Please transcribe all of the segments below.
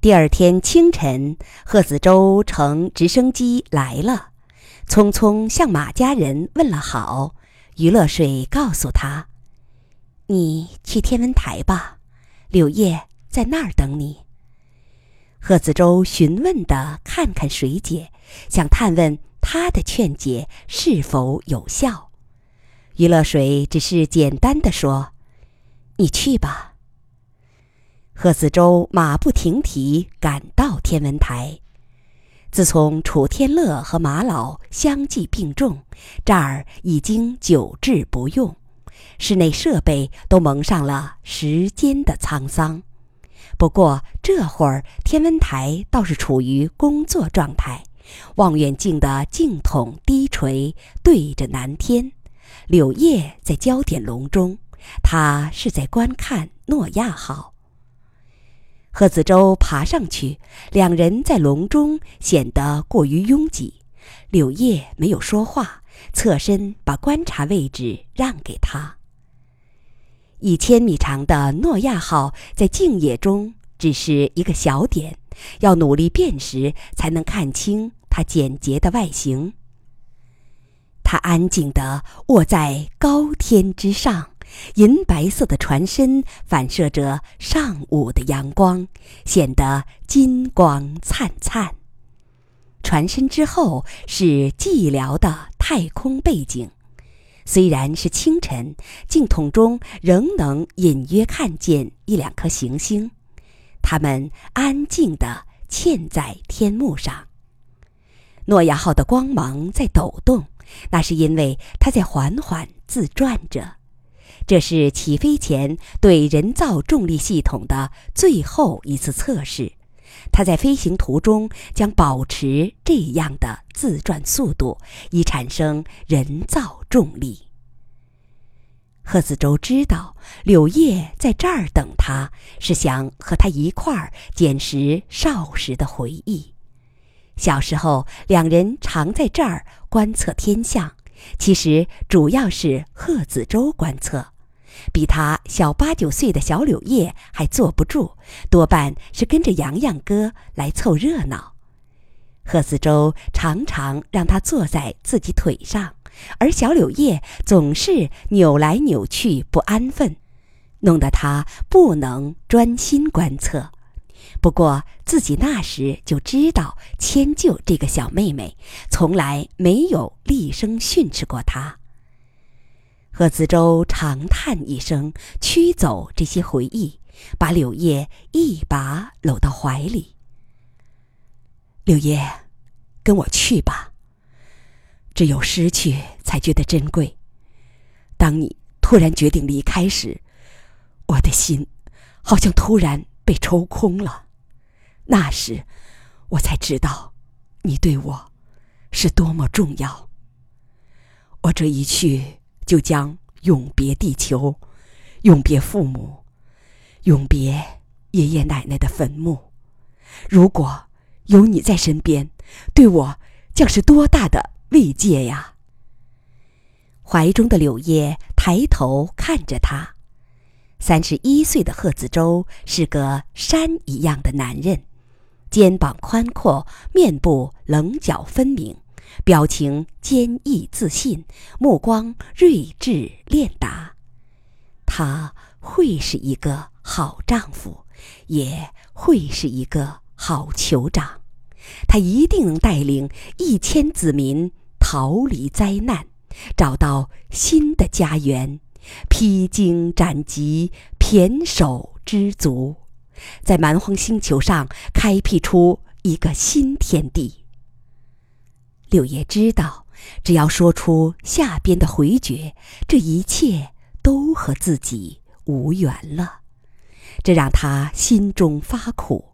第二天清晨，贺子洲乘直升机来了，匆匆向马家人问了好。于乐水告诉他：“你去天文台吧，柳叶在那儿等你。”贺子洲询问的看看水姐，想探问她的劝解是否有效。于乐水只是简单的说：“你去吧。”贺子洲马不停蹄赶到天文台。自从楚天乐和马老相继病重，这儿已经久治不用，室内设备都蒙上了时间的沧桑。不过这会儿天文台倒是处于工作状态，望远镜的镜筒低垂对着南天，柳叶在焦点笼中，他是在观看诺亚号。贺子舟爬上去，两人在笼中显得过于拥挤。柳叶没有说话，侧身把观察位置让给他。一千米长的诺亚号在静野中只是一个小点，要努力辨识才能看清它简洁的外形。它安静地卧在高天之上。银白色的船身反射着上午的阳光，显得金光灿灿。船身之后是寂寥的太空背景，虽然是清晨，镜筒中仍能隐约看见一两颗行星，它们安静地嵌在天幕上。诺亚号的光芒在抖动，那是因为它在缓缓自转着。这是起飞前对人造重力系统的最后一次测试，它在飞行途中将保持这样的自转速度，以产生人造重力。贺子洲知道柳叶在这儿等他，是想和他一块儿捡拾少时的回忆。小时候，两人常在这儿观测天象，其实主要是贺子洲观测。比他小八九岁的小柳叶还坐不住，多半是跟着洋洋哥来凑热闹。贺子洲常常让他坐在自己腿上，而小柳叶总是扭来扭去不安分，弄得他不能专心观测。不过自己那时就知道迁就这个小妹妹，从来没有厉声训斥过她。贺子洲长叹一声，驱走这些回忆，把柳叶一把搂到怀里。柳叶，跟我去吧。只有失去才觉得珍贵。当你突然决定离开时，我的心好像突然被抽空了。那时，我才知道，你对我是多么重要。我这一去。就将永别地球，永别父母，永别爷爷奶奶的坟墓。如果有你在身边，对我将是多大的慰藉呀！怀中的柳叶抬头看着他，三十一岁的贺子洲是个山一样的男人，肩膀宽阔，面部棱角分明。表情坚毅自信，目光睿智练达，他会是一个好丈夫，也会是一个好酋长。他一定能带领一千子民逃离灾难，找到新的家园，披荆斩棘，胼手知足，在蛮荒星球上开辟出一个新天地。柳叶知道，只要说出下边的回绝，这一切都和自己无缘了。这让他心中发苦，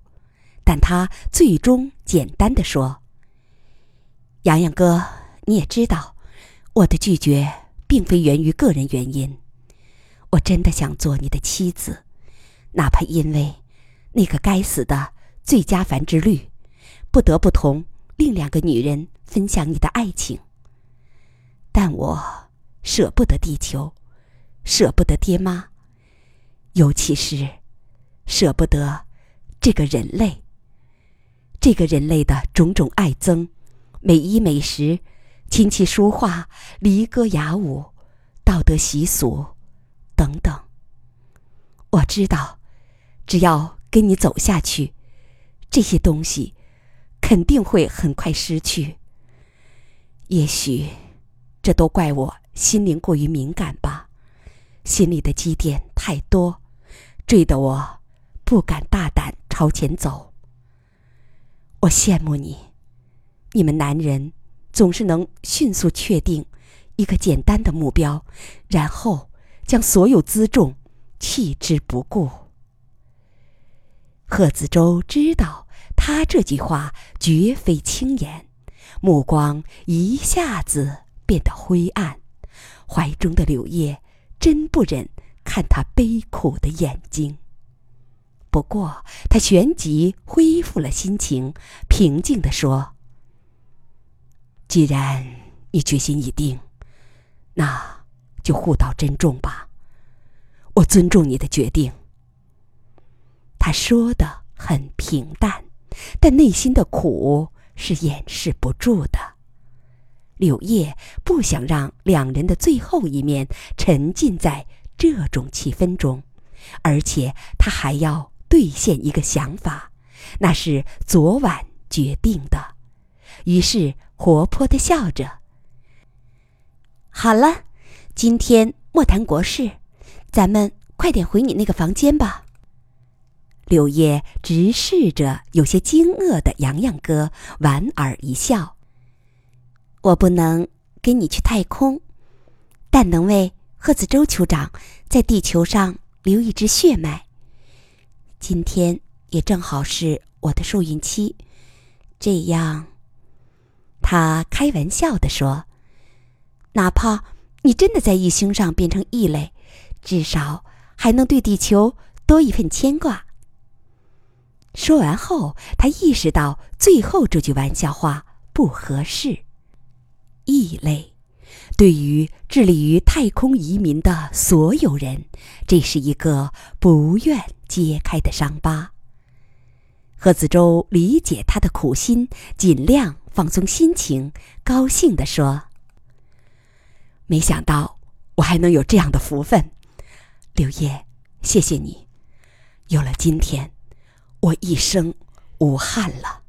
但他最终简单的说：“洋洋哥，你也知道，我的拒绝并非源于个人原因。我真的想做你的妻子，哪怕因为那个该死的最佳繁殖率，不得不同另两个女人。”分享你的爱情，但我舍不得地球，舍不得爹妈，尤其是舍不得这个人类。这个人类的种种爱憎、美衣美食、琴棋书画、离歌雅舞、道德习俗等等。我知道，只要跟你走下去，这些东西肯定会很快失去。也许，这都怪我心灵过于敏感吧，心里的积淀太多，坠得我不敢大胆朝前走。我羡慕你，你们男人总是能迅速确定一个简单的目标，然后将所有辎重弃之不顾。贺子洲知道他这句话绝非轻言，目光一下子变得灰暗，怀中的柳叶真不忍看他悲苦的眼睛。不过，他旋即恢复了心情，平静地说：“既然你决心已定，那就互道珍重吧。我尊重你的决定。”他说的很平淡，但内心的苦是掩饰不住的。柳叶不想让两人的最后一面沉浸在这种气氛中，而且他还要。兑现一个想法，那是昨晚决定的。于是活泼的笑着。好了，今天莫谈国事，咱们快点回你那个房间吧。柳叶直视着有些惊愕的洋洋哥，莞尔一笑。我不能跟你去太空，但能为贺子洲酋长在地球上留一支血脉。今天也正好是我的受孕期，这样，他开玩笑的说：“哪怕你真的在异星上变成异类，至少还能对地球多一份牵挂。”说完后，他意识到最后这句玩笑话不合适。异类，对于致力于太空移民的所有人，这是一个不愿。揭开的伤疤。贺子洲理解他的苦心，尽量放松心情，高兴地说：“没想到我还能有这样的福分，刘烨，谢谢你。有了今天，我一生无憾了。”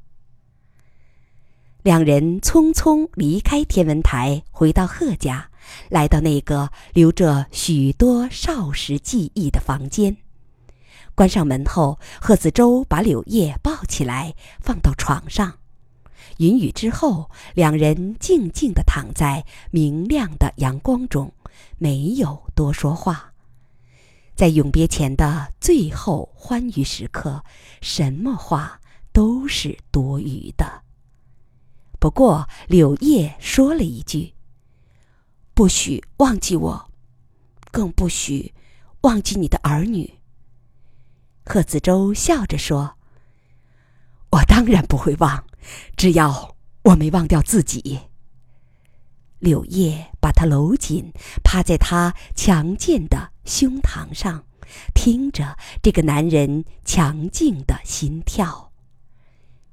两人匆匆离开天文台，回到贺家，来到那个留着许多少时记忆的房间。关上门后，贺子洲把柳叶抱起来，放到床上。云雨之后，两人静静地躺在明亮的阳光中，没有多说话。在永别前的最后欢愉时刻，什么话都是多余的。不过，柳叶说了一句：“不许忘记我，更不许忘记你的儿女。”贺子洲笑着说：“我当然不会忘，只要我没忘掉自己。”柳叶把他搂紧，趴在他强健的胸膛上，听着这个男人强劲的心跳。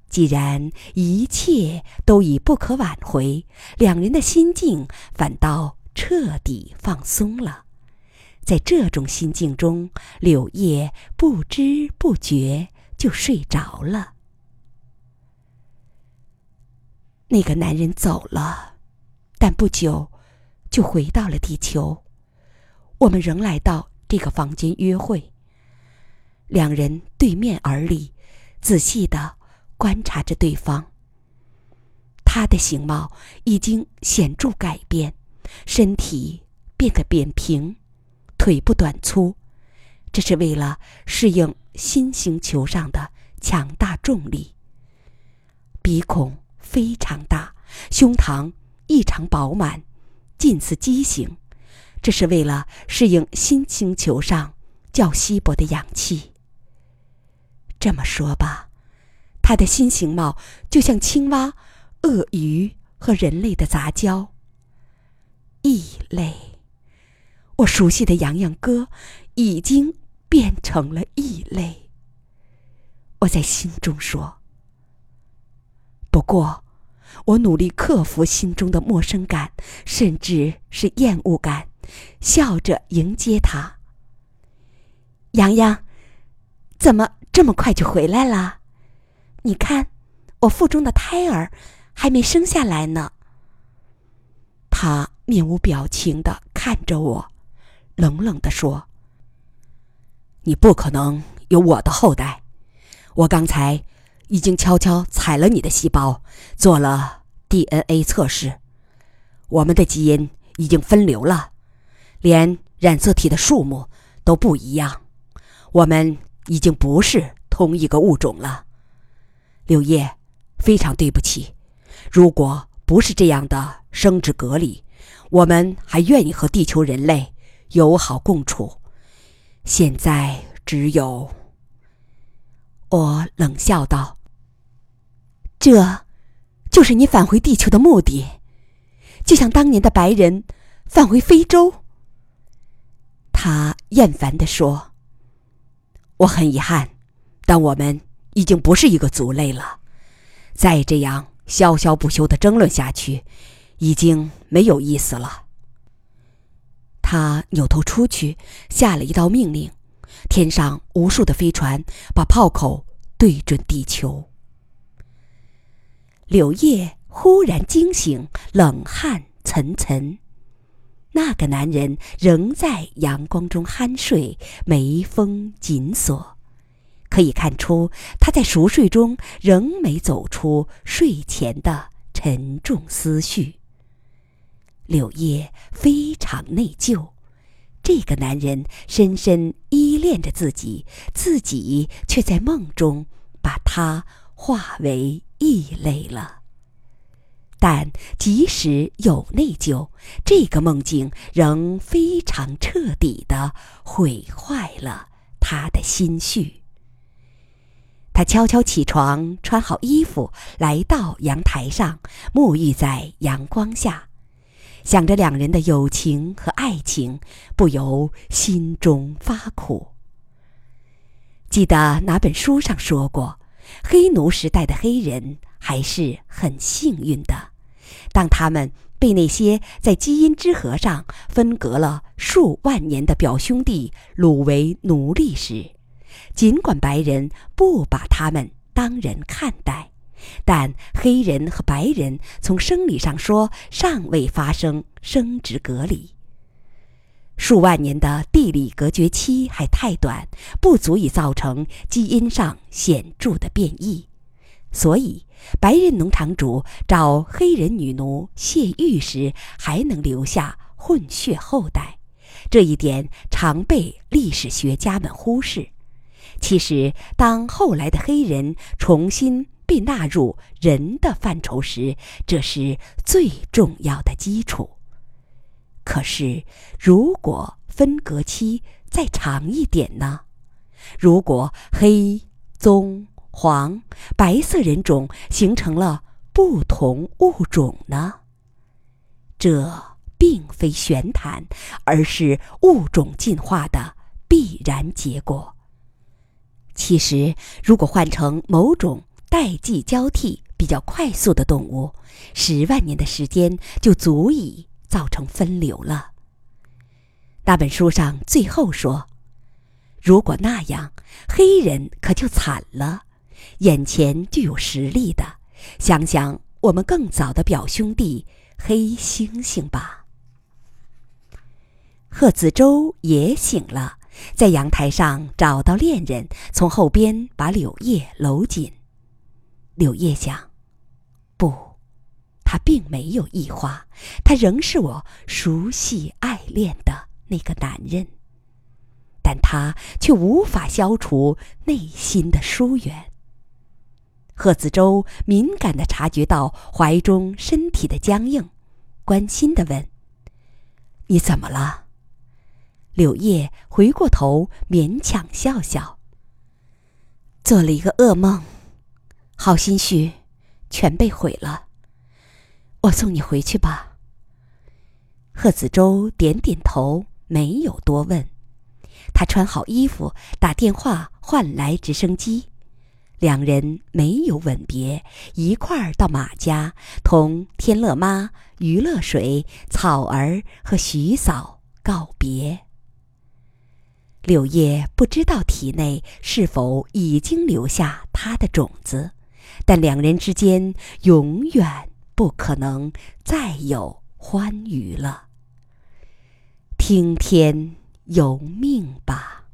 既然一切都已不可挽回，两人的心境反倒彻底放松了。在这种心境中，柳叶不知不觉就睡着了。那个男人走了，但不久就回到了地球。我们仍来到这个房间约会。两人对面而立，仔细的观察着对方。他的形貌已经显著改变，身体变得扁平。腿部短粗，这是为了适应新星球上的强大重力。鼻孔非常大，胸膛异常饱满，近似畸形，这是为了适应新星球上较稀薄的氧气。这么说吧，他的新形貌就像青蛙、鳄鱼和人类的杂交，异类。我熟悉的洋洋哥，已经变成了异类。我在心中说：“不过，我努力克服心中的陌生感，甚至是厌恶感，笑着迎接他。洋洋，怎么这么快就回来了？你看，我腹中的胎儿还没生下来呢。他面无表情的看着我，冷冷的说：“你不可能有我的后代。我刚才已经悄悄采了你的细胞，做了 DNA 测试，我们的基因已经分流了，连染色体的数目都不一样。”我们已经不是同一个物种了，柳叶，非常对不起。如果不是这样的生殖隔离，我们还愿意和地球人类友好共处。现在只有……我冷笑道：“这，就是你返回地球的目的，就像当年的白人返回非洲。”他厌烦地说。我很遗憾，但我们已经不是一个族类了。再这样潇潇不休的争论下去，已经没有意思了。他扭头出去，下了一道命令：天上无数的飞船把炮口对准地球。柳叶忽然惊醒，冷汗涔涔。那个男人仍在阳光中酣睡，眉峰紧锁，可以看出他在熟睡中仍没走出睡前的沉重思绪。柳叶非常内疚，这个男人深深依恋着自己，自己却在梦中把他化为异类了。但即使有内疚，这个梦境仍非常彻底的毁坏了他的心绪。他悄悄起床，穿好衣服，来到阳台上，沐浴在阳光下，想着两人的友情和爱情，不由心中发苦。记得哪本书上说过，黑奴时代的黑人。还是很幸运的。当他们被那些在基因之河上分隔了数万年的表兄弟掳为奴隶时，尽管白人不把他们当人看待，但黑人和白人从生理上说尚未发生生殖隔离。数万年的地理隔绝期还太短，不足以造成基因上显著的变异。所以，白人农场主找黑人女奴泄欲时，还能留下混血后代，这一点常被历史学家们忽视。其实，当后来的黑人重新被纳入人的范畴时，这是最重要的基础。可是，如果分隔期再长一点呢？如果黑棕。黄、白色人种形成了不同物种呢？这并非玄谈，而是物种进化的必然结果。其实，如果换成某种代际交替比较快速的动物，十万年的时间就足以造成分流了。那本书上最后说：“如果那样，黑人可就惨了。”眼前就有实力的，想想我们更早的表兄弟黑猩猩吧。贺子洲也醒了，在阳台上找到恋人，从后边把柳叶搂紧。柳叶想，不，他并没有异化，他仍是我熟悉爱恋的那个男人，但他却无法消除内心的疏远。贺子洲敏感地察觉到怀中身体的僵硬，关心地问：“你怎么了？”柳叶回过头，勉强笑笑：“做了一个噩梦，好心绪全被毁了。我送你回去吧。”贺子洲点点头，没有多问。他穿好衣服，打电话换来直升机。两人没有吻别，一块儿到马家，同天乐妈、余乐水、草儿和徐嫂告别。柳叶不知道体内是否已经留下他的种子，但两人之间永远不可能再有欢愉了。听天由命吧。